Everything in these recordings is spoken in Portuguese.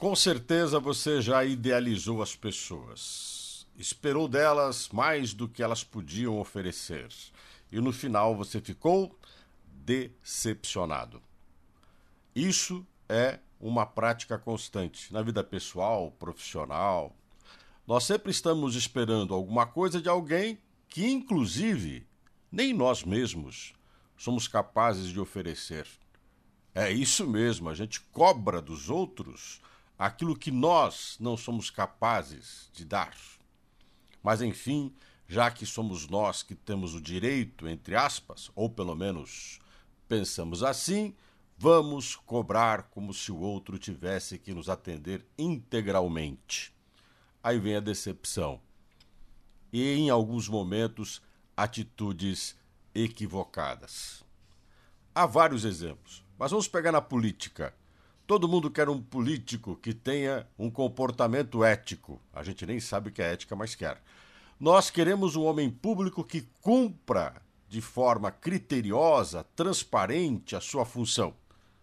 Com certeza você já idealizou as pessoas. Esperou delas mais do que elas podiam oferecer. E no final você ficou decepcionado. Isso é uma prática constante na vida pessoal, profissional. Nós sempre estamos esperando alguma coisa de alguém que, inclusive, nem nós mesmos somos capazes de oferecer. É isso mesmo, a gente cobra dos outros aquilo que nós não somos capazes de dar. Mas enfim, já que somos nós que temos o direito, entre aspas, ou pelo menos pensamos assim, vamos cobrar como se o outro tivesse que nos atender integralmente. Aí vem a decepção. E em alguns momentos, atitudes equivocadas. Há vários exemplos, mas vamos pegar na política. Todo mundo quer um político que tenha um comportamento ético. A gente nem sabe o que é ética, mas quer. Nós queremos um homem público que cumpra de forma criteriosa, transparente a sua função.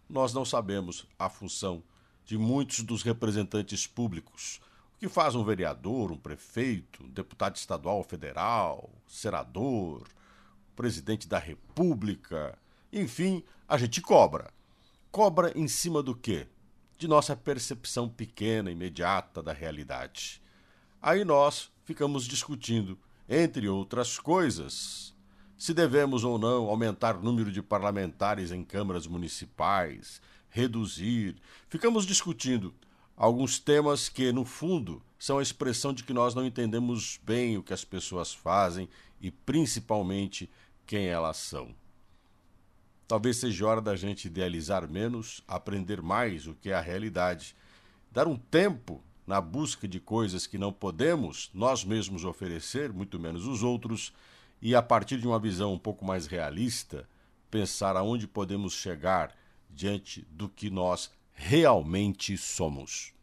Nós não sabemos a função de muitos dos representantes públicos. O que faz um vereador, um prefeito, um deputado estadual federal, senador, presidente da República, enfim, a gente cobra. Cobra em cima do quê? De nossa percepção pequena, imediata da realidade. Aí nós ficamos discutindo, entre outras coisas, se devemos ou não aumentar o número de parlamentares em câmaras municipais, reduzir. Ficamos discutindo alguns temas que, no fundo, são a expressão de que nós não entendemos bem o que as pessoas fazem e, principalmente, quem elas são. Talvez seja hora da gente idealizar menos, aprender mais o que é a realidade, dar um tempo na busca de coisas que não podemos nós mesmos oferecer, muito menos os outros, e a partir de uma visão um pouco mais realista, pensar aonde podemos chegar diante do que nós realmente somos.